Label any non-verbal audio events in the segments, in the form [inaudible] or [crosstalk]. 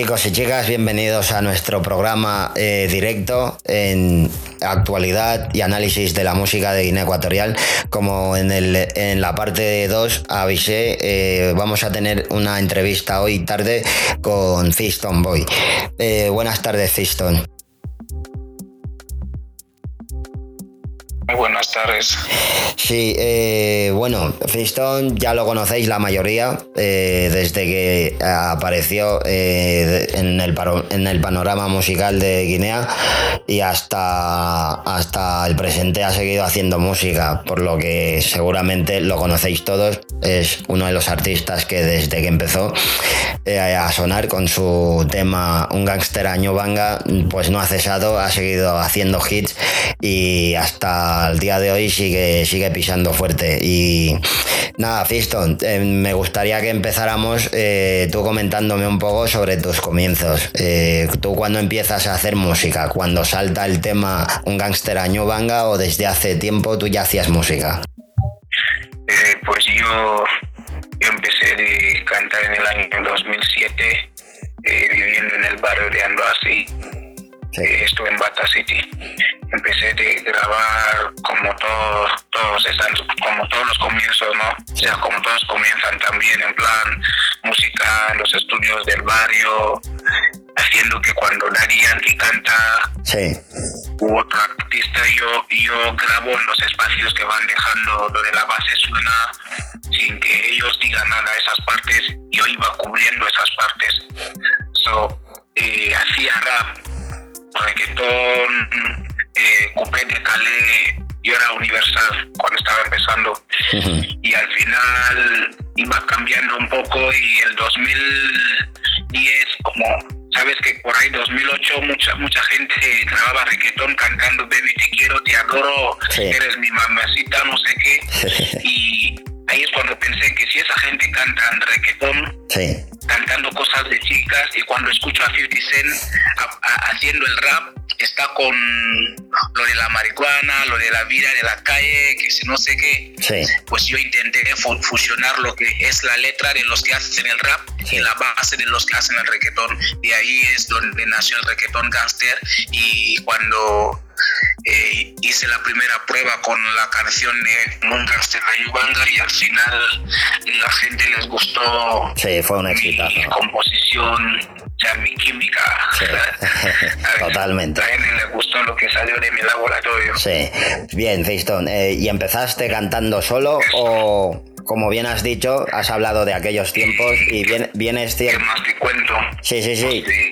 chicos y chicas, bienvenidos a nuestro programa eh, directo en actualidad y análisis de la música de Guinea Ecuatorial. Como en, el, en la parte 2 avisé, eh, vamos a tener una entrevista hoy tarde con Fiston Boy. Eh, buenas tardes, Fiston. buenas tardes. Sí, eh, bueno, Fiston ya lo conocéis la mayoría eh, desde que apareció eh, en, el en el panorama musical de Guinea y hasta, hasta el presente ha seguido haciendo música, por lo que seguramente lo conocéis todos. Es uno de los artistas que desde que empezó a sonar con su tema Un gangster año banga, pues no ha cesado, ha seguido haciendo hits y hasta al día de hoy sigue, sigue pisando fuerte. Y nada, Fiston, eh, me gustaría que empezáramos eh, tú comentándome un poco sobre tus comienzos. Eh, tú cuando empiezas a hacer música, cuando salta el tema un gángster año banga o desde hace tiempo tú ya hacías música. pues yo, empecé a cantar en el año 2007, viviendo en el barrio de Andoasi. Estuve en Bata City empecé a grabar como todos, todos están, como todos los comienzos, ¿no? O sea, como todos comienzan también en plan música en los estudios del barrio, haciendo que cuando Daddy Yankee canta sí. u otro artista, yo, yo grabo en los espacios que van dejando donde la base suena sin que ellos digan nada esas partes, yo iba cubriendo esas partes. So, eh, hacía rap, reggaetón, eh, Coupé de Calais, yo era universal cuando estaba empezando. Y al final iba cambiando un poco y el 2010, como sabes que por ahí 2008 mucha mucha gente grababa reggaetón cantando Baby te quiero, te adoro, eres mi mamacita, no sé qué. [laughs] y ahí es cuando pensé que si esa gente canta en reggaetón, cantando cosas de chicas, y cuando escucho a 50 Cent haciendo el rap, está con lo de la marihuana, lo de la vida de la calle, que si no sé qué, pues yo intenté fusionar lo que es la letra de los que hacen el rap y la base de los que hacen el reggaetón. Y ahí es donde nació el reggaetón gangster y cuando eh, hice la primera prueba con la canción de Mundas de la Yubanga y al final la gente les gustó. Sí, fue un exitazo. Mi composición, sea, mi química. [laughs] [laughs] Totalmente. A él le gustó lo que salió de mi laboratorio. Sí. Bien, Feiston, eh, ¿y empezaste cantando solo o.? Como bien has dicho, has hablado de aquellos tiempos y bien, bien es cierto. ¿Qué más te cuento? Sí, sí, sí. Sí,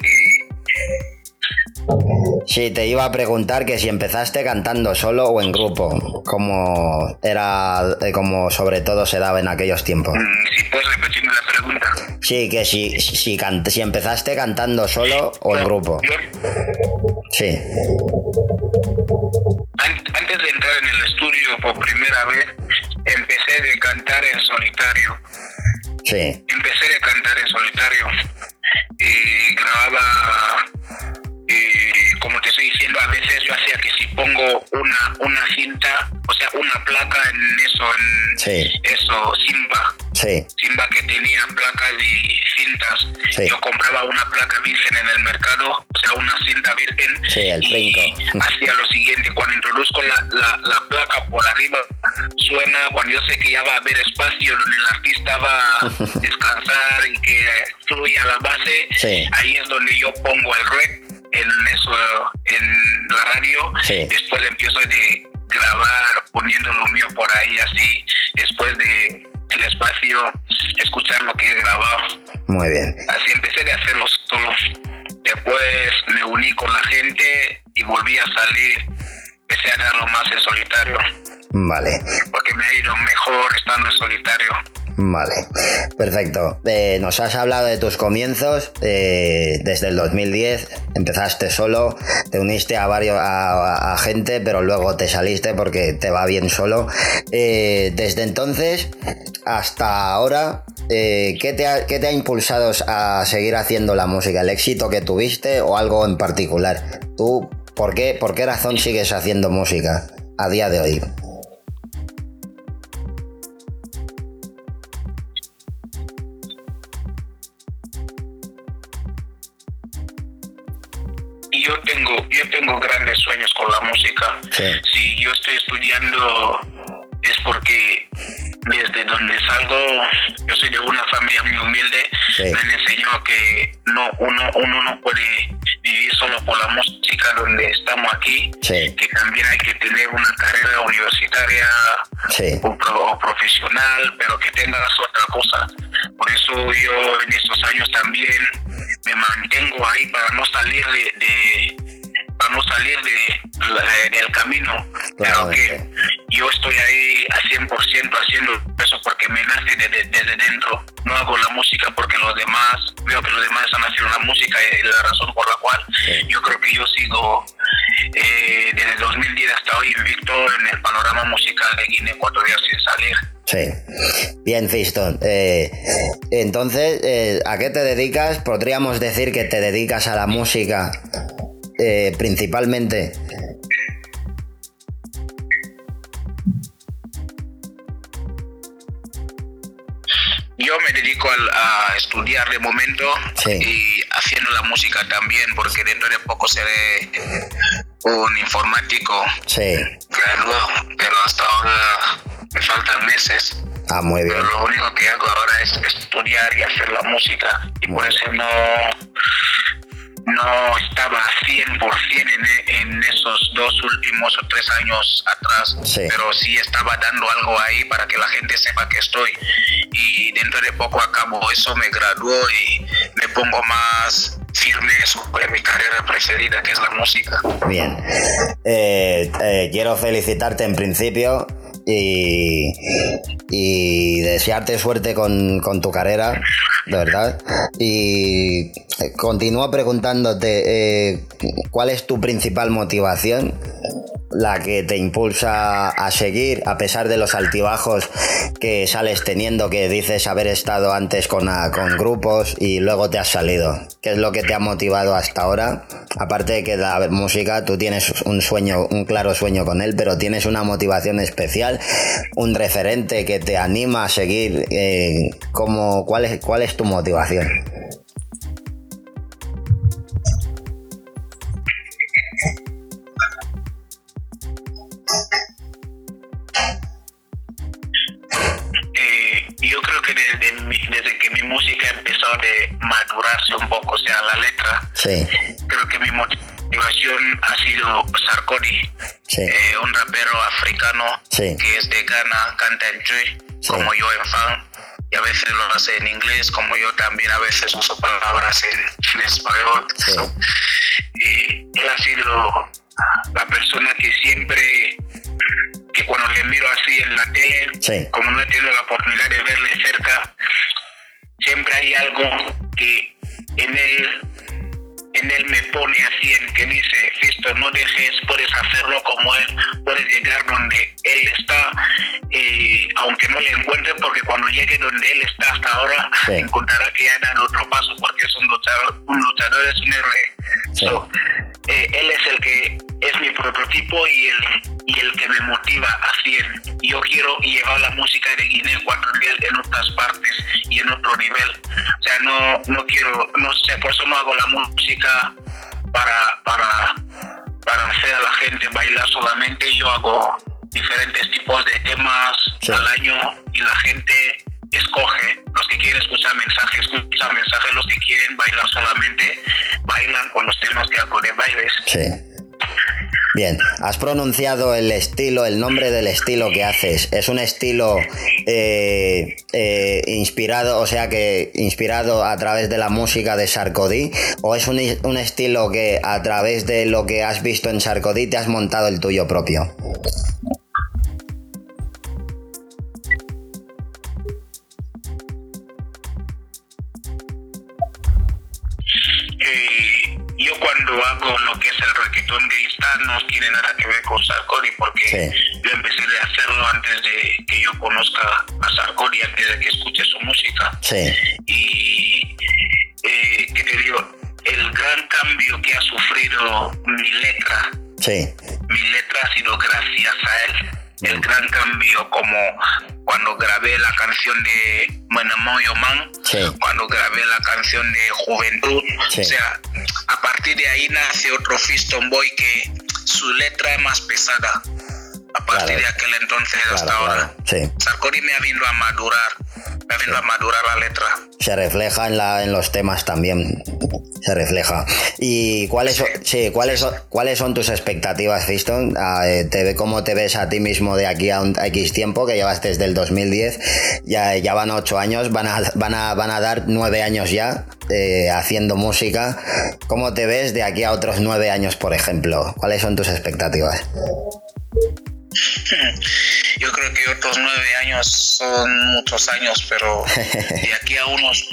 te iba a preguntar que si empezaste cantando solo o en grupo, como era, eh, como sobre todo se daba en aquellos tiempos. Mm, si puedes repetirme la pregunta. Sí, que si, si, si empezaste cantando solo o en grupo. Sí. Antes de entrar en el estudio por primera vez, empecé de cantar en solitario. Sí. Empecé de cantar en solitario. Y grababa como te estoy diciendo, a veces yo hacía que si pongo una, una cinta, o sea, una placa en eso, en eso, Simba. Simba que tenía placas y cintas. Yo compraba una placa virgen en el mercado, o sea, una cinta virgen. y [laughs] hacía lo siguiente, cuando introduzco la, la, placa por arriba, suena, cuando yo sé que ya va a haber espacio donde el artista va a [laughs] descansar y que fluya la base, ahí es donde yo pongo el rec en eso, en la radio. Después empiezo de grabar, poniendo lo mío por ahí así. Después de el espacio, escuchar lo que he grabado. Muy bien. Así empecé a hacerlo solo. Después me uní con la gente y volví a salir. Empecé a hacerlo más en solitario. Vale. Porque me ha ido mejor estando en solitario. Vale, perfecto. Eh, nos has hablado de tus comienzos eh, desde el 2010. Empezaste solo, te uniste a varios a, gente, pero luego te saliste porque te va bien solo. Eh, desde entonces hasta ahora, ¿qué te, ha, ¿qué, te ha, impulsado a seguir haciendo la música? ¿El éxito que tuviste o algo en particular? ¿Tú por qué, por qué razón sigues haciendo música a día de hoy? tengo, yo tengo grandes sueños con la música. Sí. Si yo estoy estudiando es porque desde donde salgo, yo soy de una familia muy humilde, me han enseñado que no, uno, uno no puede solo por la música donde estamos aquí, que también hay que tener una carrera universitaria o, profesional, pero que tengas otra cosa. Por eso yo en estos años también me mantengo ahí para no salir de a salir de, del camino. Claro que yo estoy ahí a 100% haciendo eso porque me nace desde, dentro. No hago la música porque los demás, veo que los demás están haciendo la música y la razón por la cual yo creo que yo sigo eh, desde 2010 hasta hoy invicto en el panorama musical de Guinea Ecuatorial sin salir. Sí. Bien, Fiston. Eh, entonces, eh, ¿a qué te dedicas? Podríamos decir que te dedicas a la música eh, principalmente? Yo me dedico a, estudiar de momento y haciendo la música también, porque dentro de poco seré un informático. Sí. pero hasta ahora me faltan meses. Ah, muy bien. Pero lo único que hago ahora es estudiar y hacer la música. Y por eso no, no estaba 100% en, en esos dos últimos o tres años atrás, pero sí estaba dando algo ahí para que la gente sepa que estoy. Y dentro de poco acabo eso, me graduó y me pongo más firme sobre mi carrera preferida, que es la música. Bien. Eh, eh, quiero felicitarte en principio y, y desearte suerte con, con, tu carrera, de verdad. Y continúo preguntándote, eh, ¿cuál es tu principal motivación? La que te impulsa a seguir a pesar de los altibajos que sales teniendo, que dices haber estado antes con, con grupos y luego te has salido. ¿Qué es lo que te ha motivado hasta ahora? Aparte de que la música, tú tienes un sueño, un claro sueño con él, pero tienes una motivación especial, un referente que te anima a seguir. Eh, ¿cuál, es, ¿Cuál es tu motivación? Madurarse un poco, o sea, la letra. Sí. Creo que mi motivación ha sido Sarkozy, eh, un rapero africano que es de Ghana, canta en Twi, como yo en fan, y a veces lo hace en inglés, como yo también a veces uso palabras en, español. Y él ha sido la persona que siempre que cuando le miro así en la tele, como no he tenido la oportunidad de verle cerca, siempre hay algo que en él en él me pone así en que dice Fisto no dejes puedes hacerlo como él puedes llegar donde él está eh, aunque no le encuentre porque cuando llegue donde él está hasta ahora encontrará que ya dado otro paso porque es un luchador un luchador es un héroe eh, él es el que es mi prototipo y el, y el que me motiva a hacer. Yo quiero llevar la música de Guinea Ecuatorial en otras partes y en otro nivel. Sea, no, no quiero, no sé, por eso no hago la música para, para, para hacer a la gente bailar solamente. Yo hago diferentes tipos de temas al año y la gente escoge los que quieren escuchar mensajes, escuchan mensajes, los que quieren bailar solamente bailan con los temas que hago de bailes. Sí. Bien, has pronunciado el estilo, el nombre del estilo que haces. ¿Es un estilo eh, eh, inspirado, o sea que inspirado a través de la música de Sarkodie? ¿O es un, estilo que a través de lo que has visto en Sarkodie te has montado el tuyo propio? Hago lo que es el reggaetón gaysta no tiene nada que ver con Sarkozy porque yo empecé a hacerlo antes de que yo conozca a Sarkozy, antes de que escuche su música. Y, eh, ¿qué te digo? El gran cambio que ha sufrido mi letra, mi letra ha sido gracias a él. El gran cambio como cuando grabé la canción de Manamoyo Man, cuando grabé la canción de Juventud, o sea, a partir de ahí nace otro Fiston Boy que su letra es más pesada, partir de aquel entonces hasta ahora. Sí. Me ha venido a madurar, me ha venido a madurar la letra. Se refleja en, la, en los temas también. Se refleja. ¿Y cuáles, son, sí, ¿cuáles, son, cuáles son tus expectativas, Fiston? Ah, eh, te, ¿Cómo te ves a ti mismo de aquí a un X tiempo, que llevas desde el 2010? Ya, ya van ocho años, van a, van a, van a dar nueve años ya eh, haciendo música. ¿Cómo te ves de aquí a otros nueve años, por ejemplo? ¿Cuáles son tus expectativas? [laughs] Yo creo que otros nueve años son muchos años, pero [laughs] de aquí a unos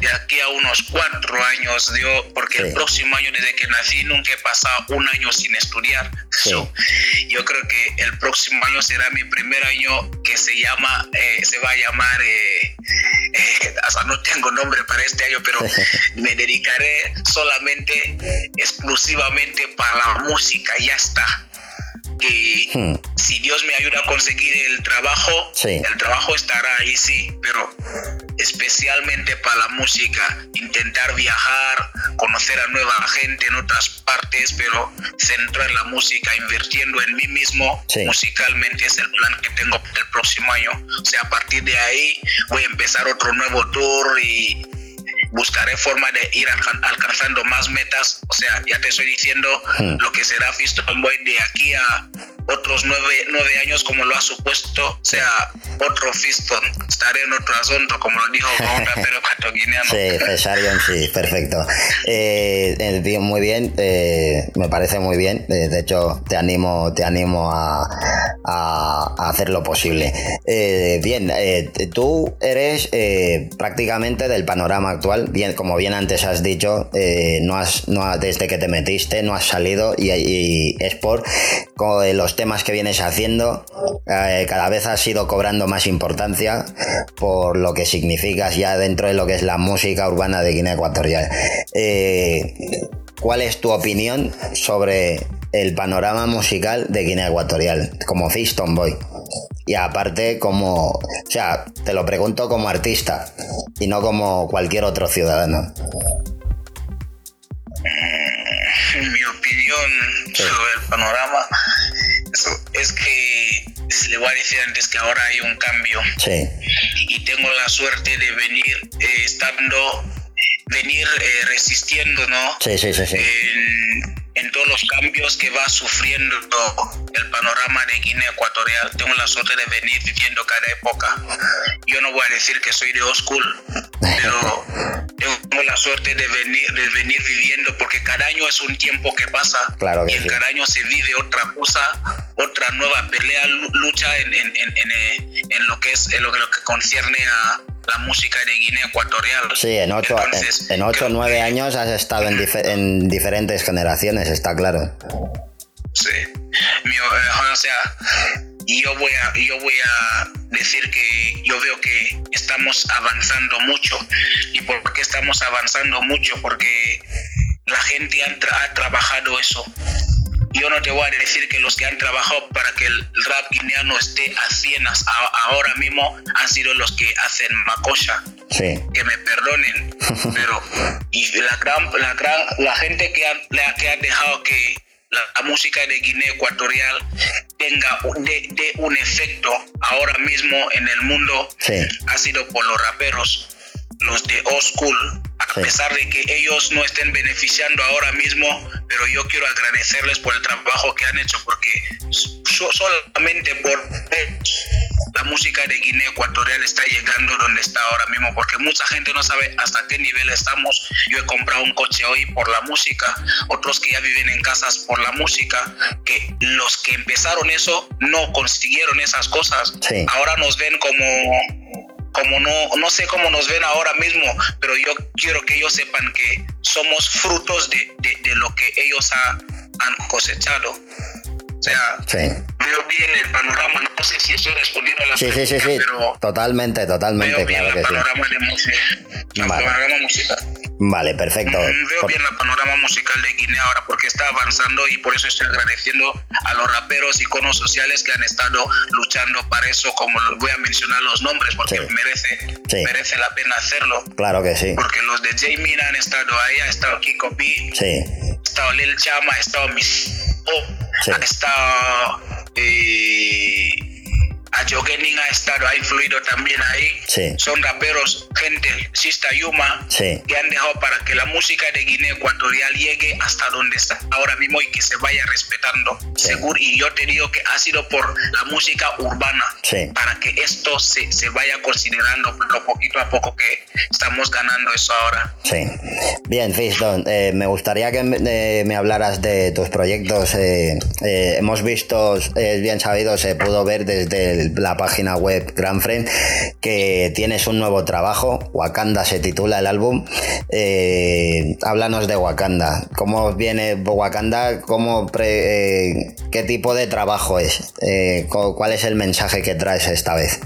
de aquí a unos cuatro años, yo, porque el próximo año desde que nací nunca he pasado un año sin estudiar. [laughs] yo creo que el próximo año será mi primer año que se llama, eh, se va a llamar, eh, eh, no tengo nombre para este año, pero [laughs] me dedicaré solamente, exclusivamente para la música, ya está que hmm. si Dios me ayuda a conseguir el trabajo, el trabajo estará ahí, sí, pero especialmente para la música, intentar viajar, conocer a nueva gente en otras partes, pero centrar en la música, invirtiendo en mí mismo musicalmente es el plan que tengo para el próximo año. O sea, a partir de ahí voy a empezar otro nuevo tour y buscaré forma de ir alcanzando más metas. O sea, ya te estoy diciendo hmm. lo que será Fiston Boy de aquí a otros nueve, nueve años, como lo ha supuesto, sea, otro Fiston. Estaré en otro asunto, como lo dijo un rapero ecuatoriano. Sí, Cesarion, sí, perfecto. Eh, eh muy bien, eh, me parece muy bien. Eh, de hecho, te animo, te animo a, a, a hacer lo posible. bien, tú eres prácticamente del panorama actual bien, como bien antes has dicho, eh, no has, no desde que te metiste no has salido y, es por los temas que vienes haciendo, eh, cada vez has ido cobrando más importancia por lo que significas ya dentro de lo que es la música urbana de Guinea Ecuatorial. Eh, ¿Cuál es tu opinión sobre el panorama musical de Guinea Ecuatorial como Fiston Boy? Y aparte como, o sea, te lo pregunto como artista y no como cualquier otro ciudadano. Mi opinión sobre el panorama es que le voy a decir antes que ahora hay un cambio. Sí. Y tengo la suerte de venir eh, estando, venir eh, resistiendo, ¿no? Sí, sí, sí. sí en todos los cambios que va sufriendo el panorama de Guinea Ecuatorial. Tengo la suerte de venir viviendo cada época. Yo no voy a decir que soy de old school, pero tengo la suerte de venir, de venir viviendo porque cada año es un tiempo que pasa claro y en cada año se vive otra cosa, otra nueva pelea, lucha en, en, en, en lo que es en lo, que concierne a, la música de Guinea Ecuatorial. Sí, en ocho, en, ocho o nueve años has estado en, en, diferentes generaciones, está claro. Sí, eh, o sea, yo voy, a, yo voy a decir que yo veo que estamos avanzando mucho. ¿Y por qué estamos avanzando mucho? Porque la gente ha, ha trabajado eso yo no te voy a decir que los que han trabajado para que el rap guineano esté a cienas ahora mismo han sido los que hacen Macocha. Sí. Que me perdonen, [laughs] pero y la gran, la gran, la gente que ha, que ha dejado que la, música de Guinea Ecuatorial tenga de, de, un efecto ahora mismo en el mundo ha sido por los raperos, los de old school, a pesar de que ellos no estén beneficiando ahora mismo, pero yo quiero agradecerles por el trabajo que han hecho, porque solamente por la música de Guinea Ecuatorial está llegando donde está ahora mismo, porque mucha gente no sabe hasta qué nivel estamos. Yo he comprado un coche hoy por la música, otros que ya viven en casas por la música, que los que empezaron eso no consiguieron esas cosas. Ahora nos ven como como no, no sé cómo nos ven ahora mismo, pero yo quiero que ellos sepan que somos frutos de, de, lo que ellos han cosechado. O sea, veo bien el panorama. No sé si estoy respondiendo a la sí, sí, sí, sí, pero totalmente, totalmente. Veo bien el panorama de música. vale. panorama musical. Vale, perfecto. Mm, veo bien el panorama musical de Guinea ahora porque está avanzando y por eso estoy agradeciendo a los raperos y conos sociales que han estado luchando para eso, como voy a mencionar los nombres porque merece, merece la pena hacerlo. Claro que sí. Porque los de Jamie han estado ahí, ha estado Kiko B, sí. ha estado Lil Chama, ha estado Miss sí. han estado eh, ha estado, ha influido también ahí. Sí. Son raperos, gente, Sista Yuma, Sí. que han dejado para que la música de Guinea Ecuatorial llegue hasta donde está ahora mismo y que se vaya respetando. Sí. Seguro, y yo te digo que ha sido por la música urbana, Sí. para que esto se, se vaya considerando lo poquito a poco que estamos ganando eso ahora. Sí. Bien, Fiston, eh, me gustaría que me, eh, me hablaras de tus proyectos. eh, eh, hemos visto, es bien sabido, se pudo ver desde el- la página web Grand Friend que tienes un nuevo trabajo. Wakanda se titula el álbum. Eh, háblanos de Wakanda. ¿Cómo viene Wakanda? ¿Cómo pre- eh, ¿Qué tipo de trabajo es? Eh, cu- ¿Cuál es el mensaje que traes esta vez?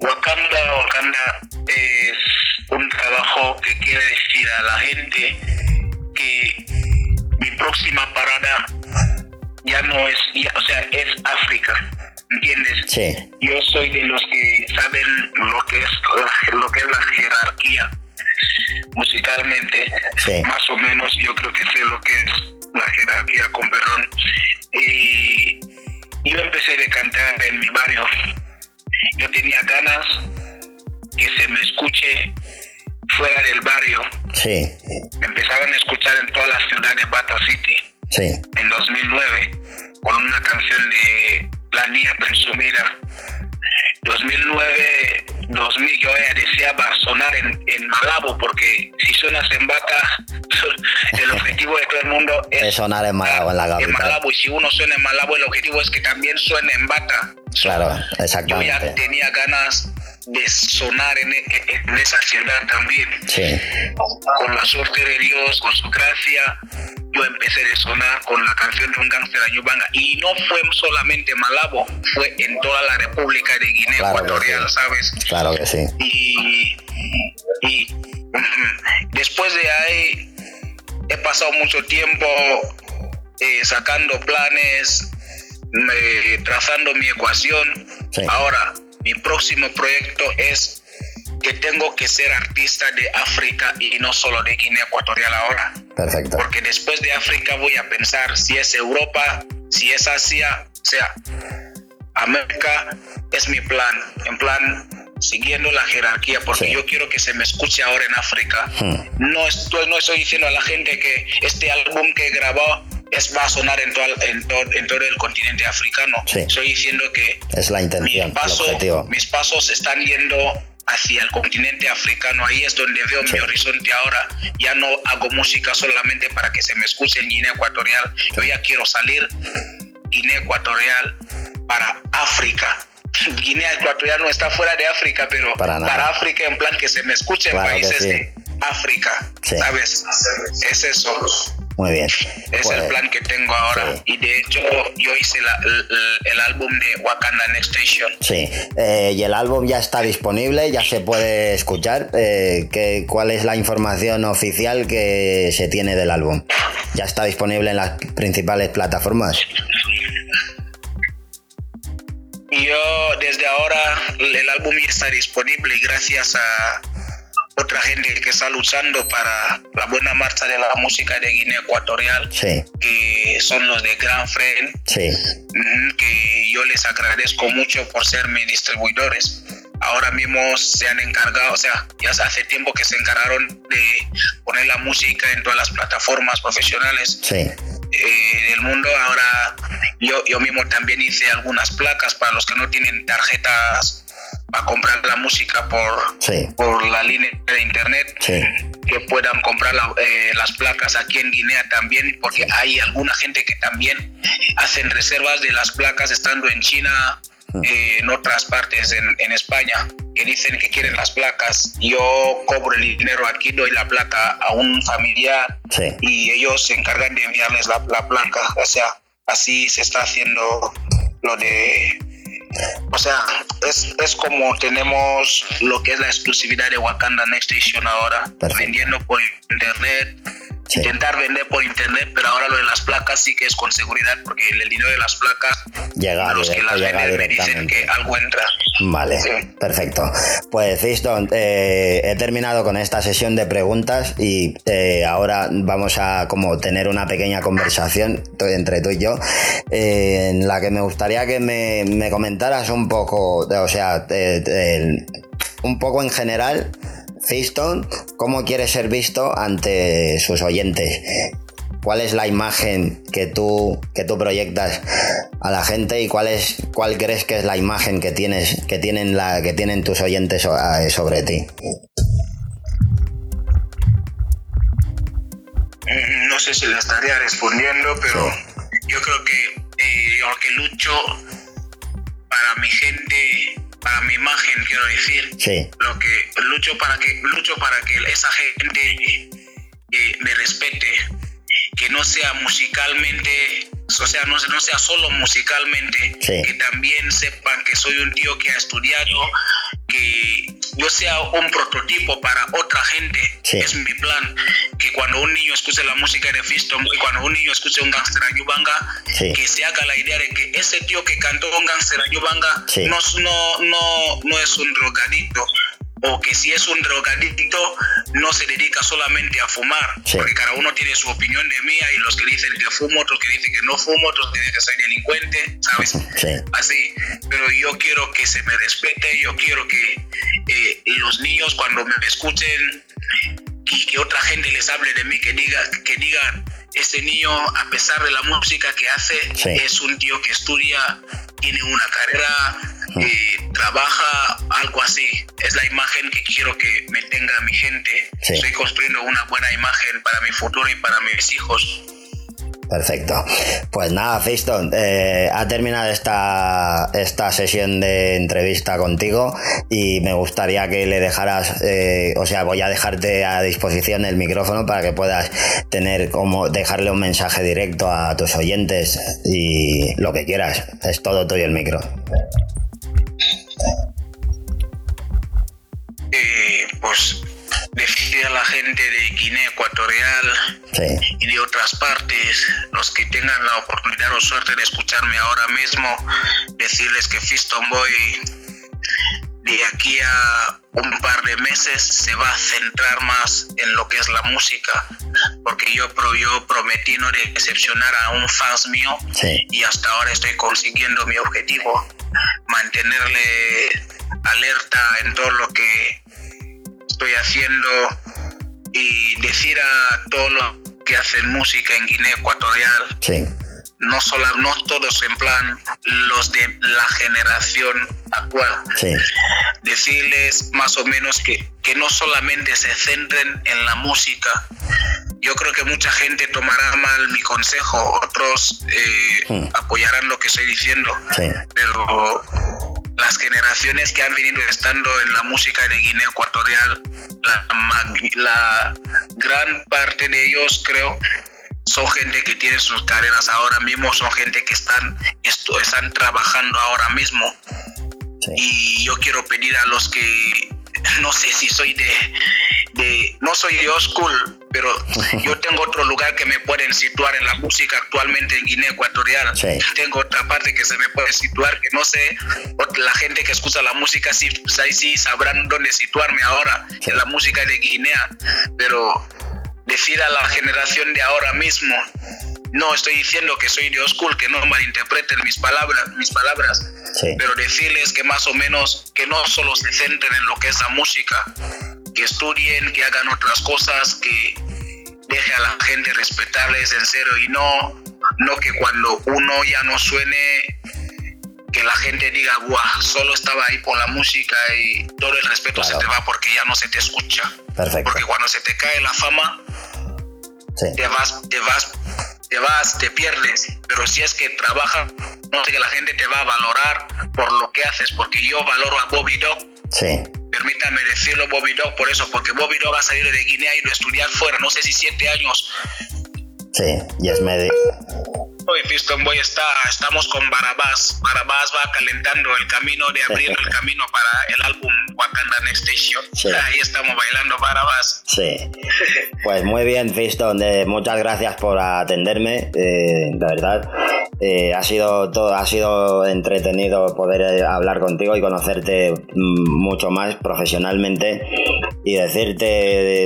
Wakanda, Wakanda es un trabajo que quiere decir a la gente próxima parada ya no es, ya- o sea, es África, ¿entiendes? Sí, Yo soy de los que saben lo que es la, lo que es la jerarquía musicalmente, Sí. más o menos yo creo que sé lo que es la jerarquía con perdón. Y yo empecé de cantar en mi barrio. Yo tenía ganas que se me escuche fuera del barrio. sí, empezaron a escuchar en toda la ciudad de Bata City sí, en 2009 con una canción de La Niña Presumida. 2009, 2000, yo ya deseaba sonar en, en Malabo porque si suenas en Bata, [laughs] el objetivo de todo el mundo es, Es sonar en Malabo, en la capital. Malabo, y si uno suena en Malabo, el objetivo es que también suene en Bata. claro, Yo ya exactamente. tenía ganas de sonar en, en- en esa ciudad también Sí, con la suerte de Dios, con su gracia, yo empecé a sonar con la canción de un gánster Ayubanga. Y no fue solamente en Malabo, fue en toda la República de Guinea Claro Ecuatorial, sí. ¿sabes? claro que sí. Y, y después de ahí he pasado mucho tiempo eh, sacando planes, eh, trazando mi ecuación. Sí. Ahora, mi próximo proyecto es que tengo que ser artista de África y no solo de Guinea Ecuatorial ahora. Perfecto. Porque después de África voy a pensar si es Europa, si es Asia, o sea, América es mi plan, en plan siguiendo la jerarquía, porque Sí. yo quiero que se me escuche ahora en África. Hmm. No estoy, no estoy diciendo a la gente que este álbum que he grabado es, va a sonar en, todo, en, todo, en todo el continente africano. Sí. Estoy diciendo que Es la mis, intención, el pasos, objetivo. mis pasos están yendo hacia el continente africano. Ahí es donde veo Sí. mi horizonte ahora. Ya no hago música solamente para que se me escuche en Guinea Ecuatorial. Yo ya quiero salir Guinea Ecuatorial para África. Guinea Ecuatorial no está fuera de África, pero Para. África en plan que se me escuche en Claro países sí. de África. Sí. ¿Sabes? Es eso. Muy bien. Es Pues, el plan que tengo ahora. sí. Y de hecho, yo hice la- el, el álbum de Wakanda Next Station. Sí, Eh, y el álbum ya está disponible, ya se puede escuchar. Eh, ¿qué- ¿Cuál es la información oficial que se tiene del álbum? Ya está disponible en las principales plataformas. Yo desde ahora el álbum ya está disponible gracias a otra gente que está luchando para la buena marcha de la música de Guinea Ecuatorial, Sí, que son los de Grand Friend, sí, ujú, que yo les agradezco mucho por ser mis distribuidores. Ahora mismo se han encargado, o sea, ya hace tiempo que se encargaron de poner la música en todas las plataformas profesionales sí, eh, del mundo. Ahora yo, yo mismo también hice algunas placas para los que no tienen tarjetas para comprar la música por, sí, por la línea de internet. sí, Que puedan comprar la- eh, las placas aquí en Guinea también, porque hay alguna gente que también hacen reservas de las placas estando en China, eh, en otras partes en, en España, que dicen que quieren las placas. Yo cobro el dinero aquí, doy la placa a un familiar sí. y ellos se encargan de enviarles la, la placa. O sea, así se está haciendo lo de... O sea, es, es como tenemos lo que es la exclusividad de Wakanda Next Station ahora, Perfecto. vendiendo por internet, intentar vender por internet, pero ahora lo de las placas sí que es con seguridad, porque el dinero de las placas, llega, los que las venden me dicen que algo entra. Vale, perfecto. Pues Fiston, eh, he terminado con esta sesión de preguntas y eh, ahora vamos a como tener una pequeña conversación entre tú y yo, eh, en la que me gustaría que me, me comentaras un poco, o sea, un poco en general Fiston, ¿cómo quiere ser visto ante sus oyentes? ¿Cuál es la imagen que tú, que tú proyectas a la gente y cuál, es, cuál crees que es la imagen que, tienes, que, tienen la, que tienen tus oyentes sobre ti? No sé si le estaría respondiendo, pero yo creo que eh, que lucho para mi gente para mi imagen, quiero decir. Lo que lucho para que lucho para que esa gente eh, me respete, que no sea musicalmente, o sea, no, no sea solo musicalmente, que también sepan que soy un tío que ha estudiado, que yo sea un prototipo para otra gente. Es mi plan. Que cuando un niño escuche la música de Fiston y cuando un niño escuche un gangster ayubanga, que se haga la idea de que ese tío que cantó un gangster ayubanga no, no, no, no es un drogadito o que si es un drogadicto no se dedica solamente a fumar, porque cada uno tiene su opinión de mí, y los que dicen que fumo, otros que dicen que no fumo, otros que dicen que soy delincuente, ¿sabes? Así, pero yo quiero que se me respete, yo quiero que eh, los niños cuando me escuchen y que otra gente les hable de mí, que diga, que digan, este niño, a pesar de la música que hace, es un tío que estudia, tiene una carrera, eh, trabaja, algo así. Es la imagen que quiero que me tenga mi gente. Estoy construyendo una buena imagen para mi futuro y para mis hijos. Perfecto. Pues nada, Fiston, eh, ha terminado esta, esta sesión de entrevista contigo y me gustaría que le dejaras, eh, o sea, voy a dejarte a disposición el micrófono para que puedas tener como dejarle un mensaje directo a tus oyentes y lo que quieras. Es todo tuyo el micro. Eh, pues decir a la gente de Guinea Ecuatorial y de otras partes, los que tengan la oportunidad o suerte de escucharme ahora mismo, decirles que Fiston Boy de aquí a un par de meses se va a centrar más en lo que es la música, porque yo, yo prometí no decepcionar a un fans mío y hasta ahora estoy consiguiendo mi objetivo, mantenerle alerta en todo lo que estoy haciendo y decir a todos los que hacen música en Guinea Ecuatorial, no, solo, no todos en plan los de la generación actual, decirles más o menos que, que no solamente se centren en la música, yo creo que mucha gente tomará mal mi consejo, otros eh, apoyarán lo que estoy diciendo, pero las generaciones que han venido estando en la música de Guinea Ecuatorial, la, gran parte de ellos creo son gente que tiene sus carreras ahora mismo, son gente que están, están trabajando ahora mismo. Y yo quiero pedir a los que, [laughs] no sé si soy de, de no soy de school, pero yo [laughs] tengo otro lugar que me pueden situar en la música actualmente en Guinea Ecuatorial. Tengo otra parte que se me puede situar, que no sé, la gente que escucha la música sí, sí sabrán dónde situarme ahora en la música de Guinea, pero decir a la generación de ahora mismo, no estoy diciendo que soy de school, que no malinterpreten mis palabras, mis palabras, pero decirles que más o menos que no solo se centren en lo que es la música, que estudien, que hagan otras cosas, que deje a la gente respetarles en serio y no, no que cuando uno ya no suene, que la gente diga, guau, solo estaba ahí por la música y todo el respeto se te va porque ya no se te escucha. Perfecto. Porque cuando se te cae la fama, te vas, te vas, te vas, te pierdes. Pero si es que trabajas, no sé que la gente te va a valorar por lo que haces, porque yo valoro a Bobby Dog. Sí permítame decirlo Bobby Dog por eso, porque Bobby Dog va a salir de Guinea y a estudiar fuera, no sé si siete años. Sí, y es medio Hoy Fiston Boy está, estamos con Barabás. Barabás va calentando el camino de abriendo el [laughs] camino para el álbum Wakanda Next Station. Ahí estamos bailando Barabás. Sí. Pues muy bien, Fiston. muchas gracias por atenderme, eh, de verdad. Eh, ha sido todo, ha sido entretenido poder eh, hablar contigo y conocerte mm, mucho más profesionalmente y decirte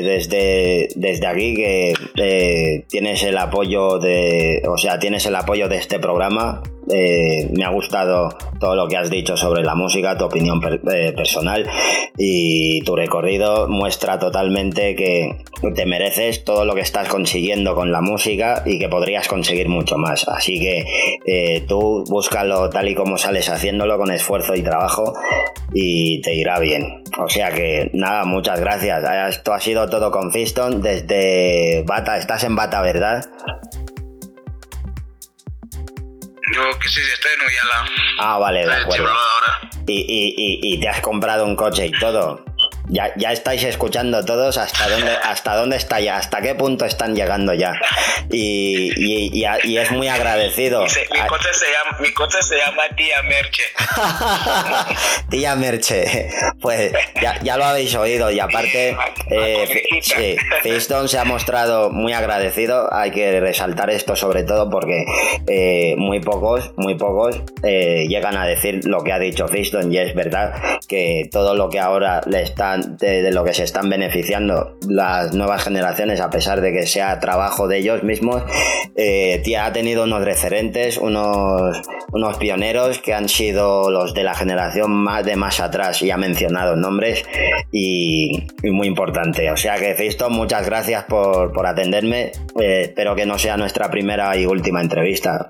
desde, desde aquí que tienes el apoyo de, o sea, tienes el apoyo de este programa. Eh, me ha gustado todo lo que has dicho sobre la música, tu opinión eh, personal y tu recorrido muestra totalmente que te mereces todo lo que estás consiguiendo con la música y que podrías conseguir mucho más. Así que eh, tú búscalo tal y como sales haciéndolo con esfuerzo y trabajo y te irá bien. O sea que nada, muchas gracias. Esto ha sido todo con Fiston desde Bata. Estás en Bata, ¿verdad? Yo que sí, estoy en Uyala. Ah, vale, de acuerdo. Y, y, y, y te has comprado un coche y todo. Ya, ya estáis escuchando todos hasta dónde, hasta dónde está ya, hasta qué punto están llegando ya. Y, y, y, es muy agradecido. mi, coche se llama, mi coche se llama Tía Merche. [laughs] Tía Merche. Pues ya, ya, lo habéis oído. Y aparte, eh, sí, Fiston se ha mostrado muy agradecido. Hay que resaltar esto sobre todo porque eh, muy pocos, muy pocos eh, llegan a decir lo que ha dicho Fiston. Y es verdad que todo lo que ahora le están de, lo que se están beneficiando las nuevas generaciones, a pesar de que sea trabajo de ellos mismos, eh, ha tenido unos referentes, unos, unos pioneros que han sido los de la generación más de más atrás y ha mencionado nombres y, muy importante. O sea que Fisto, muchas gracias por, por atenderme. Eh, espero que no sea nuestra primera y última entrevista.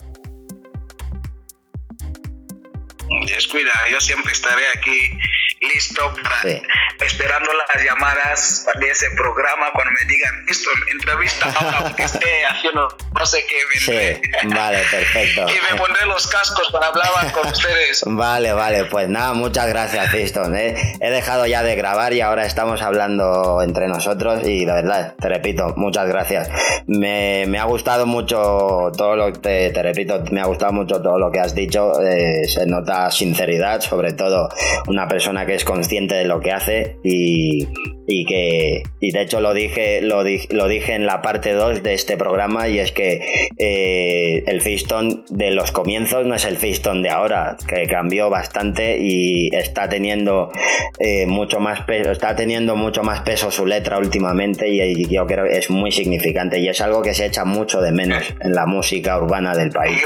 Descuida, yo siempre estaré aquí listo para esperando las llamadas de ese programa cuando me digan listo entrevista aunque esté haciendo no sé qué sí, vale perfecto. [laughs] Y me pondré los cascos para hablar con [laughs] ustedes. Vale vale pues nada muchas gracias Fiston ¿eh? he dejado ya de grabar y ahora estamos hablando entre nosotros y la verdad te repito muchas gracias. Me, me ha gustado mucho todo lo que te, te, repito me ha gustado mucho todo lo que has dicho eh, se nota sinceridad sobre todo una persona que es consciente de lo que hace y, y que y de hecho lo dije lo, lo dije en la parte 2 de este programa y es que eh, el Fiston de los comienzos no es el Fiston de ahora que cambió bastante y está teniendo eh, mucho más peso está teniendo mucho más peso su letra últimamente y, yo creo que es muy significante y es algo que se echa mucho de menos en la música urbana del país.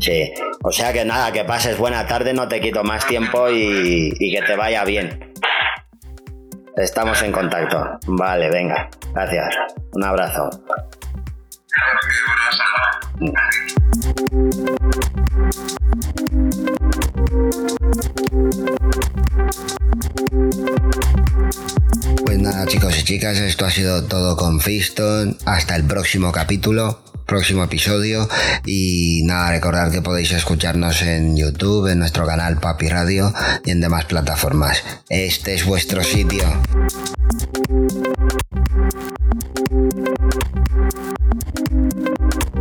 Sí, o sea que nada, que pases buena tarde, no te quito más tiempo y, que te vaya bien. Estamos en contacto. Vale, venga. Gracias. Un abrazo. Pues nada chicos y chicas, esto ha sido todo con Fiston. Hasta el próximo capítulo próximo episodio. Y nada, recordar que podéis escucharnos en YouTube, en nuestro canal Papi Radio y en demás plataformas. Este es vuestro sitio.